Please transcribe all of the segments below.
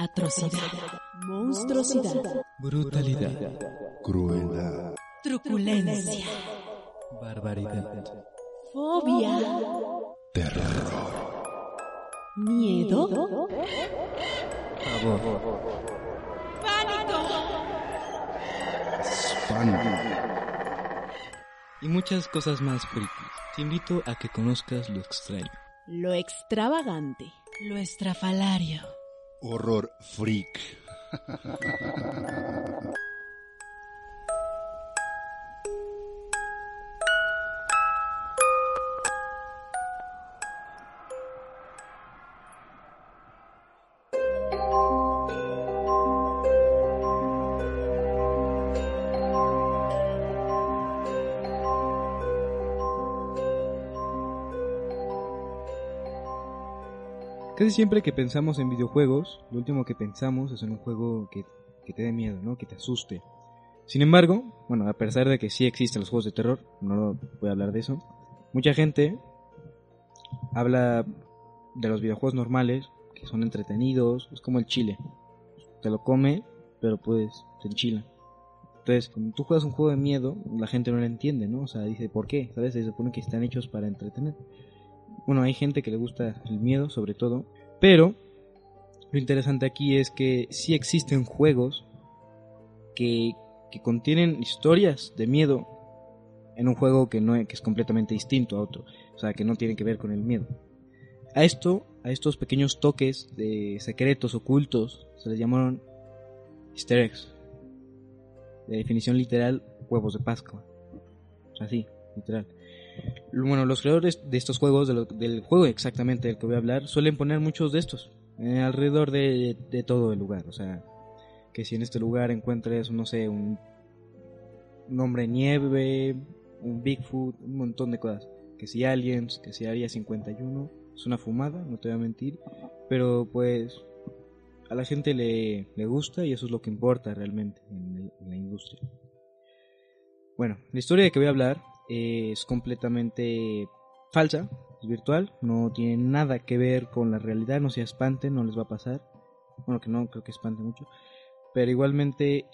Atrocidad. Monstruosidad. Brutalidad. Crueldad. Truculencia. Barbaridad. Fobia. Terror. Miedo. Pavor. Espanto. Y muchas cosas más frikis. Te invito a que conozcas lo extraño. Lo extravagante. Lo estrafalario. Horror freak. Casi siempre que pensamos en videojuegos, lo último que pensamos es en un juego que, que te dé miedo, ¿no? Que te asuste. Sin embargo, bueno, a pesar de que sí existen los juegos de terror, no voy a hablar de eso, mucha gente habla de los videojuegos normales, que son entretenidos, es como el chile. Te lo come, pero pues te enchila. Entonces, cuando tú juegas un juego de miedo, la gente no lo entiende, ¿no? O sea, dice, ¿por qué? ¿Sabes? Se supone que están hechos para entretener. Bueno, hay gente que le gusta el miedo, sobre todo. Pero lo interesante aquí es que sí existen juegos que, que contienen historias de miedo en un juego que, no, que es completamente distinto a otro. O sea, que no tiene que ver con el miedo. A esto, a estos pequeños toques de secretos ocultos, se les llamaron easter eggs. De definición literal, huevos de Pascua. Así, literal. Bueno, los creadores de estos juegos, del juego exactamente del que voy a hablar, suelen poner muchos de estos eh, alrededor de, de todo el lugar. O sea, que si en este lugar encuentres, no sé, un, un nieve, un Bigfoot, un montón de cosas. Que si aliens, que si Área 51, es una fumada, no te voy a mentir. Pero pues a la gente le, le gusta y eso es lo que importa realmente en, el- en la industria. Bueno, la historia de que voy a hablar es completamente falsa, es virtual, no tiene nada que ver con la realidad, no se espanten, no les va a pasar. Bueno, que no creo que espante mucho, pero igualmente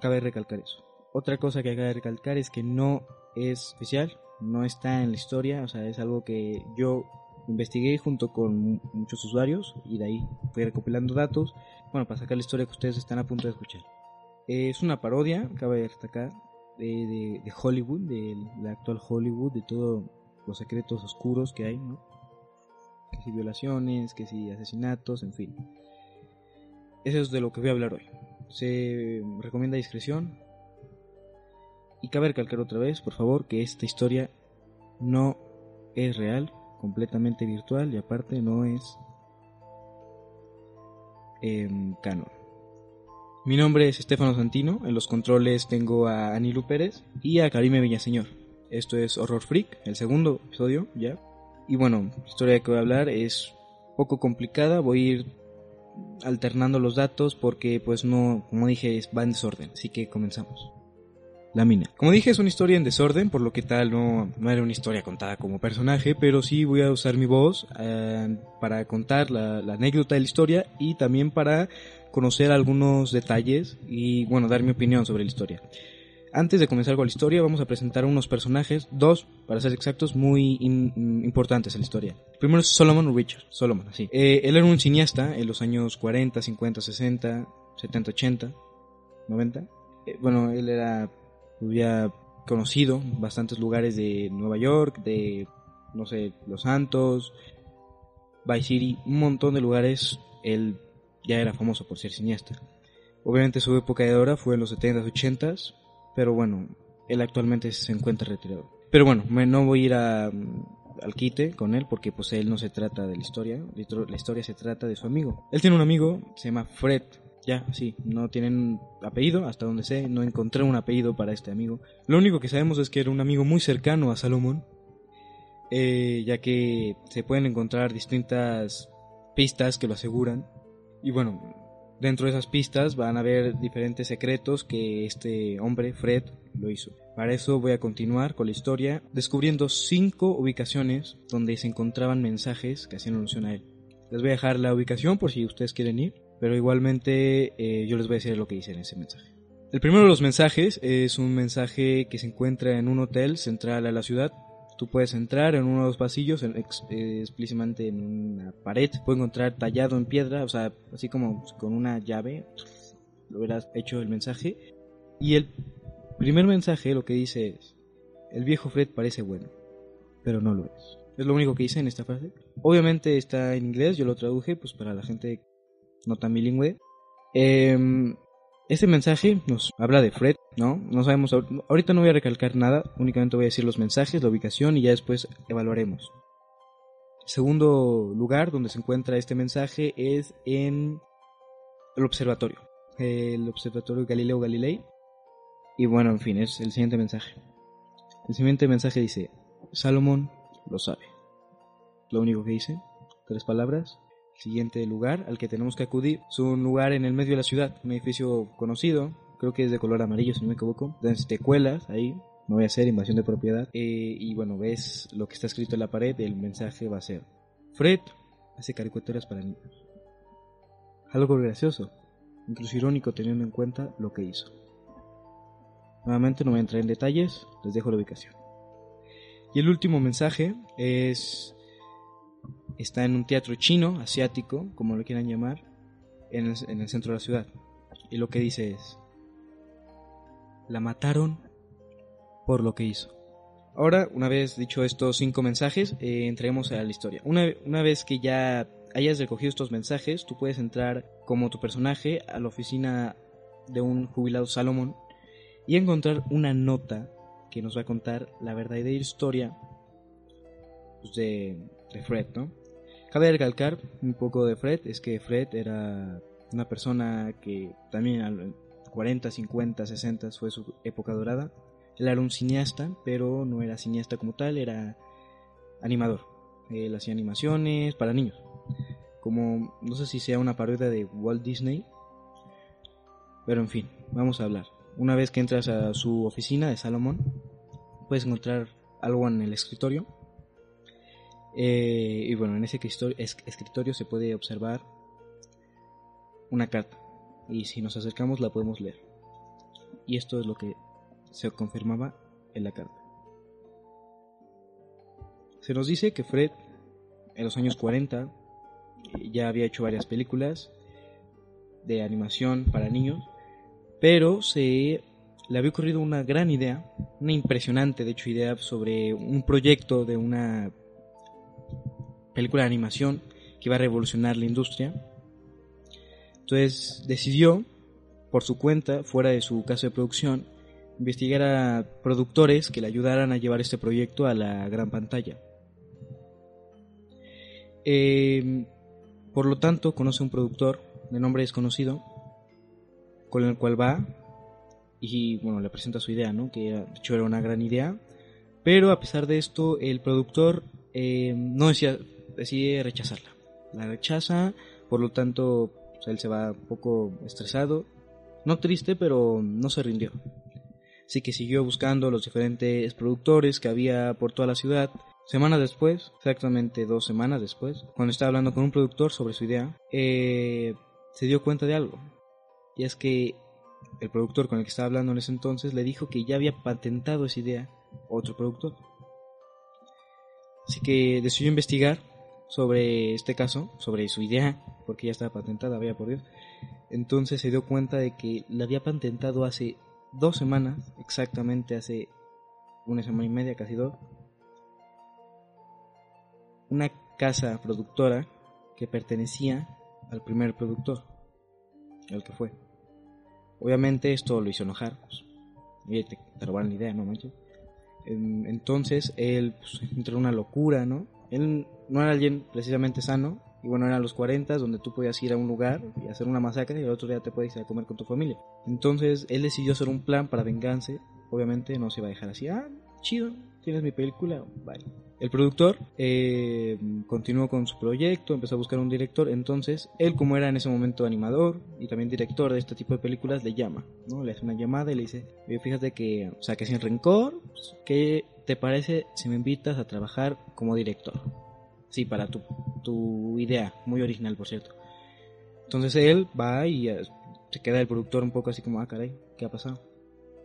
cabe recalcar eso. Otra cosa que cabe recalcar es que no es oficial, no está en la historia, o sea, es algo que yo investigué junto con mu- muchos usuarios y de ahí fui recopilando datos, bueno, para sacar la historia que ustedes están a punto de escuchar. Es una parodia, cabe destacar, de, Hollywood, de la actual Hollywood, de todos los secretos oscuros que hay, ¿no? Que si violaciones, que si asesinatos, en fin. Eso es de lo que voy a hablar hoy. Se recomienda discreción. Y cabe recalcar otra vez, por favor, que esta historia no es real, completamente virtual y aparte no es em, canon. Mi nombre es Estefano Santino, en los controles tengo a Anilu Pérez y a Karime Villaseñor. Esto es Horror Freak, el segundo episodio ya. Y bueno, la historia que voy a hablar es poco complicada, voy a ir alternando los datos porque pues no, como dije, va en desorden, así que comenzamos. La mina. Como dije, es una historia en desorden, por lo que tal no, no era una historia contada como personaje, pero sí voy a usar mi voz eh, para contar la, la anécdota de la historia y también para conocer algunos detalles y bueno, dar mi opinión sobre la historia. Antes de comenzar con la historia, vamos a presentar unos personajes, dos, para ser exactos, muy in- importantes en la historia. Primero es Solomon Richard, Solomon, así. Eh, él era un cineasta en los años 40, 50, 60, 70, 80, 90. Eh, bueno, él era, había conocido bastantes lugares de Nueva York, de, no sé, Los Santos, Vice City, un montón de lugares. Él ya era famoso por ser cineasta. Obviamente su época de oro fue en los 70s, 80s, pero bueno, él actualmente se encuentra retirado. Pero bueno, me- no voy a ir a, al quite con él porque pues él no se trata de la historia, la historia se trata de su amigo. Él tiene un amigo, se llama Fred, ya, sí, no tienen apellido, hasta donde sé, no encontré un apellido para este amigo. Lo único que sabemos es que era un amigo muy cercano a Salomón, eh, ya que se pueden encontrar distintas pistas que lo aseguran. Y bueno, dentro de esas pistas van a haber diferentes secretos que este hombre, Fred, lo hizo. Para eso voy a continuar con la historia, descubriendo cinco ubicaciones donde se encontraban mensajes que hacían alusión a él. Les voy a dejar la ubicación por si ustedes quieren ir, pero igualmente eh, yo les voy a decir lo que dice en ese mensaje. El primero de los mensajes es un mensaje que se encuentra en un hotel central a la ciudad. Tú puedes entrar en uno de los pasillos, en, ex- eh, explícitamente en una pared, puedes encontrar tallado en piedra, o sea, así como con una llave, lo hubieras hecho el mensaje. Y el primer mensaje lo que dice es, el viejo Fred parece bueno, pero no lo es. Es lo único que dice en esta frase. Obviamente está en inglés, yo lo traduje pues para la gente no tan bilingüe. Este mensaje nos habla de Fred, ¿no? No sabemos, ahor- ahorita no voy a recalcar nada, únicamente voy a decir los mensajes, la ubicación y ya después evaluaremos. Segundo lugar donde se encuentra este mensaje es en el observatorio, el observatorio Galileo Galilei. Y bueno, en fin, es el siguiente mensaje. El siguiente mensaje dice, Salomón lo sabe. Lo único que dice, tres palabras. Siguiente lugar al que tenemos que acudir es un lugar en el medio de la ciudad, un edificio conocido, creo que es de color amarillo si no me equivoco. Entonces te cuelas ahí, no voy a hacer invasión de propiedad. Eh, y bueno, ves lo que está escrito en la pared, el mensaje va a ser, Fred hace caricaturas para niños. Algo gracioso, incluso irónico teniendo en cuenta lo que hizo. Nuevamente no voy a entrar en detalles, les dejo la ubicación. Y el último mensaje es está en un teatro chino, asiático, como lo quieran llamar, en el, en el centro de la ciudad. Y lo que dice es, la mataron por lo que hizo. Ahora, una vez dicho estos cinco mensajes, eh, entremos a la historia. Una, una vez que ya hayas recogido estos mensajes, tú puedes entrar como tu personaje a la oficina de un jubilado Salomón y encontrar una nota que nos va a contar la verdadera historia pues, de, de Fred, ¿no? Cabe recalcar un poco de Fred, es que Fred era una persona que también a los 40, 50, 60 fue su época dorada. Él era un cineasta, pero no era cineasta como tal, era animador. Él hacía animaciones para niños. Como, no sé si sea una parodia de Walt Disney, pero en fin, vamos a hablar. Una vez que entras a su oficina de Salomón, puedes encontrar algo en el escritorio. Eh, y bueno, en ese escritorio, es- escritorio se puede observar una carta. Y si nos acercamos la podemos leer. Y esto es lo que se confirmaba en la carta. Se nos dice que Fred, en los años 40, eh, ya había hecho varias películas de animación para niños, pero se le había ocurrido una gran idea, una impresionante, de hecho, idea sobre un proyecto de una película de animación que iba a revolucionar la industria. Entonces decidió, por su cuenta, fuera de su casa de producción, investigar a productores que le ayudaran a llevar este proyecto a la gran pantalla. Eh, por lo tanto, conoce a un productor de nombre desconocido, con el cual va y bueno, le presenta su idea, ¿no? Que de hecho era una gran idea, pero a pesar de esto, el productor eh, no decía, decide rechazarla. La rechaza, por lo tanto, pues, él se va un poco estresado, no triste, pero no se rindió. Así que siguió buscando los diferentes productores que había por toda la ciudad. Semanas después, exactamente dos semanas después, cuando estaba hablando con un productor sobre su idea, eh, se dio cuenta de algo. Y es que el productor con el que estaba hablando en ese entonces le dijo que ya había patentado esa idea otro productor. Así que decidió investigar sobre este caso, sobre su idea, porque ya estaba patentada, vaya por Dios. Entonces se dio cuenta de que la había patentado hace dos semanas, exactamente hace una semana y media, casi dos. Una casa productora que pertenecía al primer productor, al que fue. Obviamente esto lo hizo enojar. Pues, oye, te, la idea, no manches. En- entonces él pues, entró en una locura, ¿no? Él no era alguien precisamente sano, y bueno, eran los 40 donde tú podías ir a un lugar y hacer una masacre y el otro día te puedes ir a comer con tu familia. Entonces él decidió hacer un plan para vengarse. Obviamente no se iba a dejar así, ah, chido, tienes mi película, bye. El productor eh, continuó con su proyecto, empezó a buscar un director, entonces él como era en ese momento animador y también director de este tipo de películas, le llama, ¿no? Le hace una llamada y le dice, "Oye, fíjate que, o sea, que sin rencor, pues, ¿qué te parece si me invitas a trabajar como director? Sí, para tu, tu idea, muy original por cierto. Entonces él va y eh, se queda el productor un poco así como, ah, caray, ¿qué ha pasado?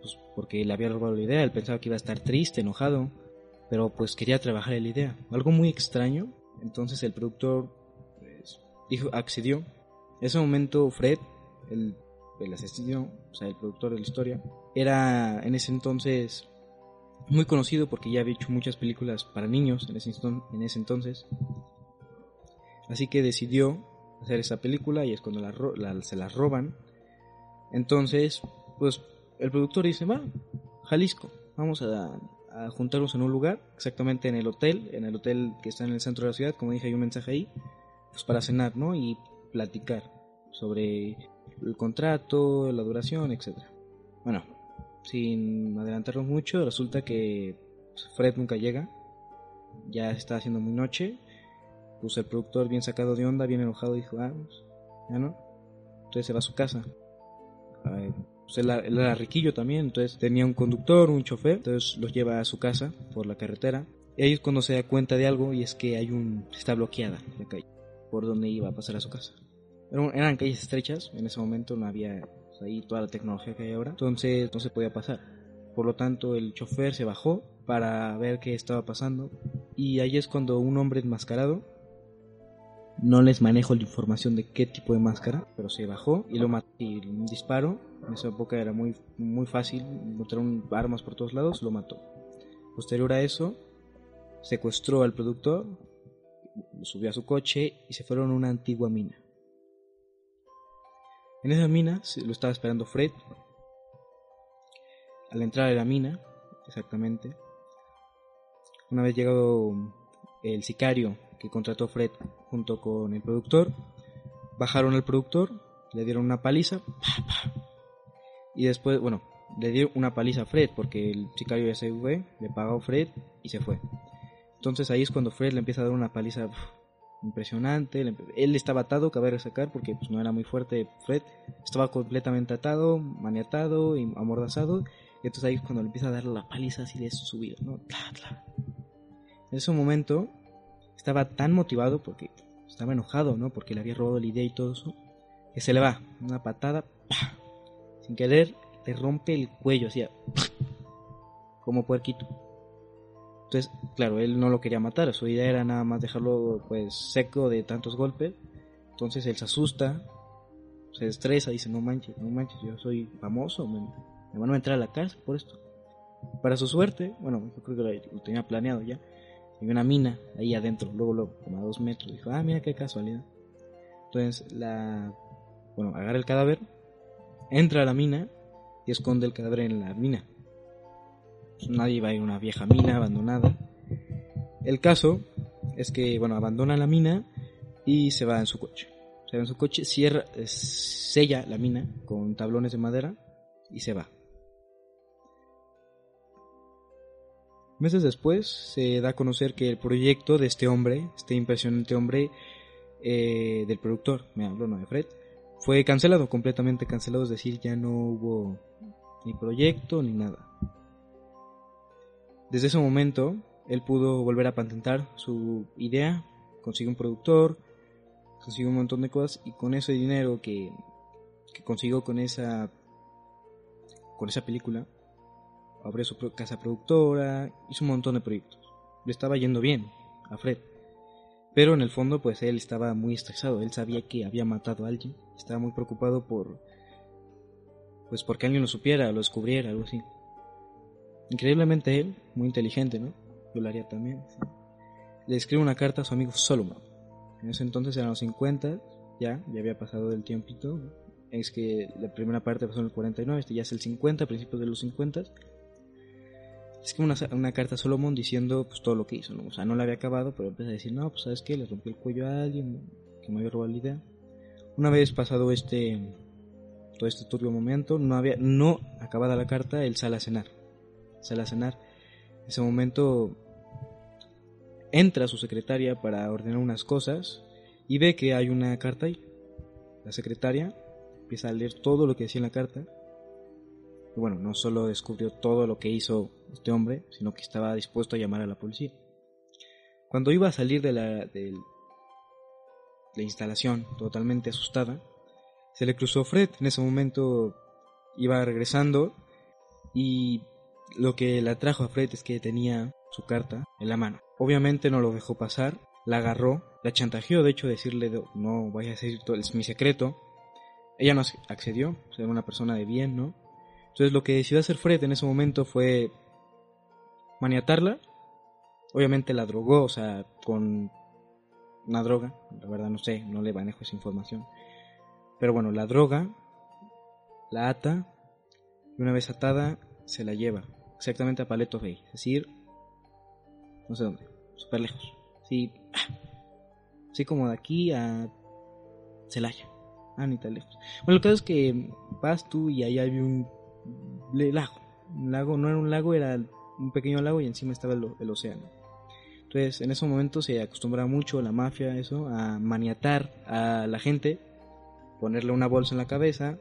Pues porque le había robado la idea, él pensaba que iba a estar triste, enojado, pero pues quería trabajar la idea. Algo muy extraño. Entonces el productor pues, dijo, accedió. En ese momento Fred, el, el asesino, o sea, el productor de la historia, era en ese entonces muy conocido porque ya había hecho muchas películas para niños en ese, en ese entonces. Así que decidió hacer esa película y es cuando la la- se la roban. Entonces, pues el productor dice, va, Jalisco, vamos a, a juntarnos en un lugar, exactamente en el hotel, en el hotel que está en el centro de la ciudad, como dije, hay un mensaje ahí, pues para cenar, ¿no? Y platicar sobre el contrato, la duración, etcétera. Bueno, sin adelantarnos mucho, resulta que Fred nunca llega, ya está haciendo muy noche, pues el productor bien sacado de onda, bien enojado, dijo, ah, pues, ya no, entonces se va a su casa. Ay, pues él, él era riquillo también, entonces tenía un conductor, un chofer, entonces los lleva a su casa por la carretera. Y ahí es cuando se da cuenta de algo y es que hay un está bloqueada la calle por donde iba a pasar a su casa. Eran, calles estrechas, en ese momento no había ahí toda la tecnología que hay ahora, entonces no se podía pasar. Por lo tanto, el chofer se bajó para ver qué estaba pasando y ahí es cuando un hombre enmascarado no les manejo la información de qué tipo de máscara, pero se bajó y lo mató. Y un disparo, en esa época era muy, muy fácil encontrar un- armas por todos lados, lo mató. Posterior a eso, secuestró al productor, lo subió a su coche y se fueron a una antigua mina. En esa mina lo estaba esperando Fred. Al entrar a la mina, exactamente, una vez llegado el sicario que contrató Fred junto con el productor, bajaron al productor, le dieron una paliza, pa, pa. y después, bueno, le dio una paliza a Fred porque el sicario ya se fue, le pagó Fred y se fue. Entonces ahí es cuando Fred le empieza a dar una paliza impresionante. Él estaba atado, cabe resacar, porque pues, no era muy fuerte Fred. Estaba completamente atado, maniatado y amordazado. Y entonces ahí cuando le empieza a dar la paliza así de subido, ¿no? Tla, tla. En ese momento estaba tan motivado porque estaba enojado, ¿no? Porque le había robado la idea y todo eso. Que se le va una patada, ¡pa! sin querer, le rompe el cuello, así, como puerquito. Entonces, claro, él no lo quería matar, su idea era nada más dejarlo pues seco de tantos golpes. Entonces él se asusta, se estresa, dice, no manches, no manches, yo soy famoso, me, van a entrar a la cárcel por esto. Para su suerte, bueno, yo creo que lo, lo tenía planeado ya, había una mina ahí adentro, luego, luego, como a dos metros, dijo, ah, mira qué casualidad. Entonces, la, bueno, agarra el cadáver, entra a la mina y esconde el cadáver en la mina. Pues nadie va a ir a una vieja mina abandonada. El caso es que, bueno, abandona la mina y se va en su coche. Se va en su coche, cierra, sella la mina con tablones de madera y se va. Meses después se da a conocer que el proyecto de este hombre, este impresionante hombre eh, del productor, me hablo no de Fred, fue cancelado, completamente cancelado, es decir, ya no hubo ni proyecto ni nada. Desde ese momento, él pudo volver a patentar su idea, consiguió un productor, consiguió un montón de cosas y con ese dinero que, consiguió con esa con esa película, abrió su casa productora, hizo un montón de proyectos. Le estaba yendo bien a Fred. Pero en el fondo, pues él estaba muy estresado. Él sabía que había matado a alguien. Estaba muy preocupado por. Pues porque alguien lo supiera, lo descubriera, algo así. Increíblemente él, muy inteligente, ¿no? Yo lo haría también. Le escribe una carta a su amigo Solomon. En ese entonces eran los 50, ya, ya había pasado el tiempito. Es que la primera parte pasó en el 49, este ya es el 50, principios de los 50. Es como una, una carta a Solomon diciendo pues todo lo que hizo, ¿no? O sea, no la había acabado, pero empieza a decir, no, pues sabes qué, le rompí el cuello a alguien que me había robado la idea. Una vez pasado este todo este turbio momento, no había no acabada la carta, él sale a cenar. Sale a cenar. En ese momento entra su secretaria para ordenar unas cosas y ve que hay una carta ahí. La secretaria empieza a leer todo lo que decía en la carta. Bueno, no solo descubrió todo lo que hizo este hombre, sino que estaba dispuesto a llamar a la policía. Cuando iba a salir de la, de la instalación totalmente asustada, se le cruzó Fred. En ese momento iba regresando y lo que le atrajo a Fred es que tenía su carta en la mano. Obviamente no lo dejó pasar, la agarró, la chantajeó, de hecho decirle no vaya a decir todo, es mi secreto. Ella no accedió, era una persona de bien, ¿no? Entonces lo que decidió hacer Fred en ese momento fue maniatarla. Obviamente la drogó, o sea, con una droga, la verdad no sé, no le manejo esa información. Pero bueno, la droga, la ata, y una vez atada, se la lleva exactamente a Paleto Bay, es decir, no sé dónde, súper lejos. Sí, así como de aquí a Celaya. Ah, ni tan lejos. Bueno, lo que es que vas tú y ahí hay un lago. Un lago, no era un lago, era un pequeño lago y encima estaba el, el océano. Entonces, en ese momento se acostumbra mucho la mafia, eso, a maniatar a la gente, ponerle una bolsa en la cabeza,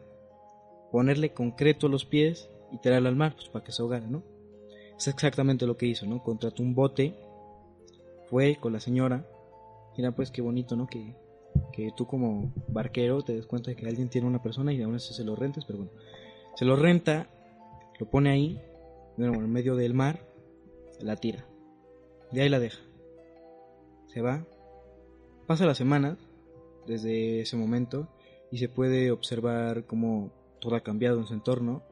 ponerle concreto a los pies y tirarla al mar, pues para que se ahogara, ¿no? Es exactamente lo que hizo, ¿no? Contrató un bote, fue con la señora. Mira, pues qué bonito, ¿no? Que, que tú como barquero te des cuenta de que alguien tiene una persona y aún así se lo rentes, pero bueno. Se lo renta, lo pone ahí, bueno, en medio del mar, la tira. De ahí la deja. Se va. Pasa la semana desde ese momento y se puede observar cómo todo ha cambiado en su entorno.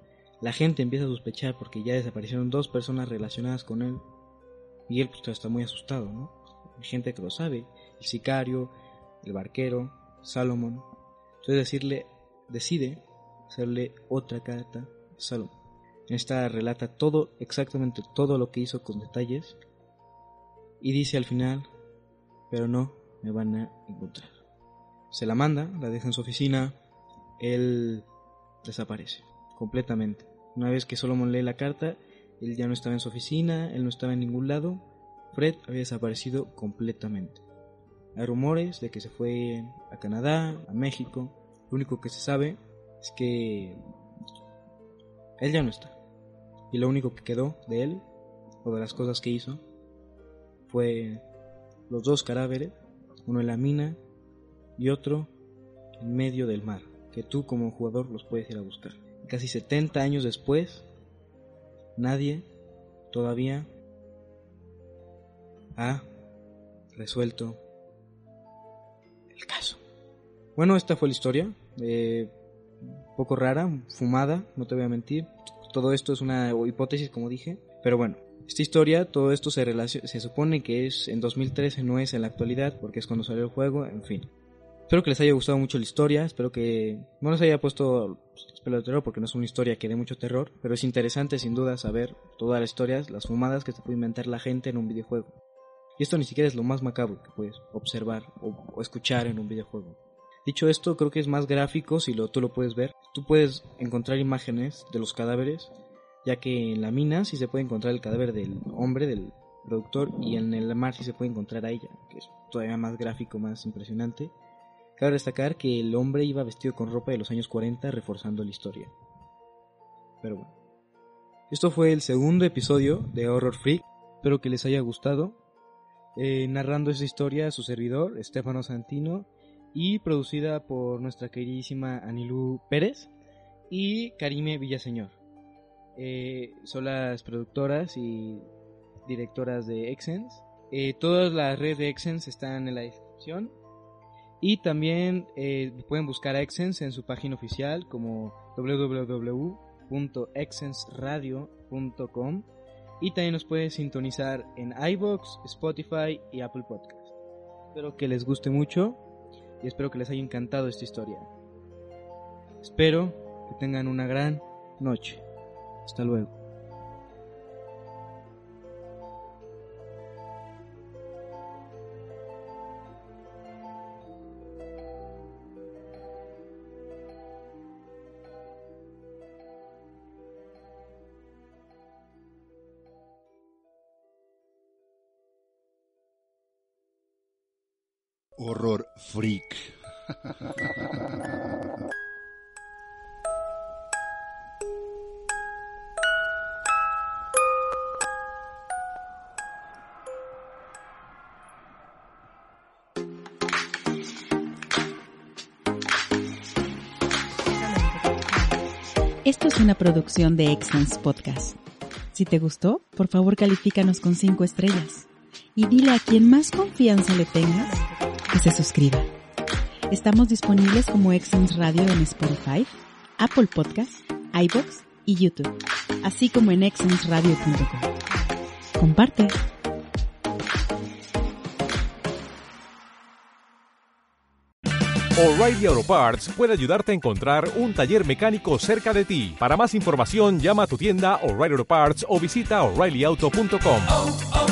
La gente empieza a sospechar porque ya desaparecieron dos personas relacionadas con él. Y él pues está muy asustado, ¿no? Hay gente que lo sabe. El sicario, el barquero, Salomón. Entonces decirle, decide hacerle otra carta a Salomón. En esta relata todo, exactamente todo lo que hizo con detalles. Y dice al final, pero no me van a encontrar. Se la manda, la deja en su oficina. Él desaparece completamente. Una vez que Solomon lee la carta, él ya no estaba en su oficina, él no estaba en ningún lado. Fred había desaparecido completamente. Hay rumores de que se fue a Canadá, a México. Lo único que se sabe es que él ya no está. Y lo único que quedó de él, o de las cosas que hizo, fue los dos cadáveres, uno en la mina y otro en medio del mar, que tú como jugador los puedes ir a buscar. Casi 70 años después, nadie todavía ha resuelto el caso. Bueno, esta fue la historia. Eh, poco rara, fumada, no te voy a mentir. Todo esto es una hipótesis, como dije. Pero bueno, esta historia, todo esto se, se supone que es en 2013, no es en la actualidad, porque es cuando salió el juego, en fin. Espero que les haya gustado mucho la historia, espero que no les haya puesto pelo de terror porque no es una historia que dé mucho terror, pero es interesante sin duda saber todas las historias, las fumadas que se puede inventar la gente en un videojuego. Y esto ni siquiera es lo más macabro que puedes observar o, o escuchar en un videojuego. Dicho esto, creo que es más gráfico si lo, tú lo puedes ver. Tú puedes encontrar imágenes de los cadáveres, ya que en la mina sí se puede encontrar el cadáver del hombre, del productor, y en el mar sí se puede encontrar a ella, que es todavía más gráfico, más impresionante. Cabe destacar que el hombre iba vestido con ropa de los años 40 reforzando la historia. Pero bueno. Esto fue el segundo episodio de Horror Freak. Espero que les haya gustado. Eh, narrando esa historia a su servidor, Estefano Santino, y producida por nuestra queridísima Anilú Pérez y Karime Villaseñor. Eh, son las productoras y directoras de Exens. Eh, todas las redes de Exens están en la descripción. Y también eh, pueden buscar a Exens en su página oficial como www.exensradio.com y también nos pueden sintonizar en iBox, Spotify y Apple Podcast. Espero que les guste mucho y espero que les haya encantado esta historia. Espero que tengan una gran noche. Hasta luego. Horror freak. Esto es una producción de Excellence Podcast. Si te gustó, por favor califícanos con 5 estrellas. Y dile a quien más confianza le tengas que se suscriba. Estamos disponibles como Excellence Radio en Spotify, Apple Podcasts, iBox y YouTube, así como en excellenceradio.com. Comparte. O'Reilly Auto Parts puede ayudarte a encontrar un taller mecánico cerca de ti. Para más información, llama a tu tienda O'Reilly Auto Parts o visita oreillyauto.com.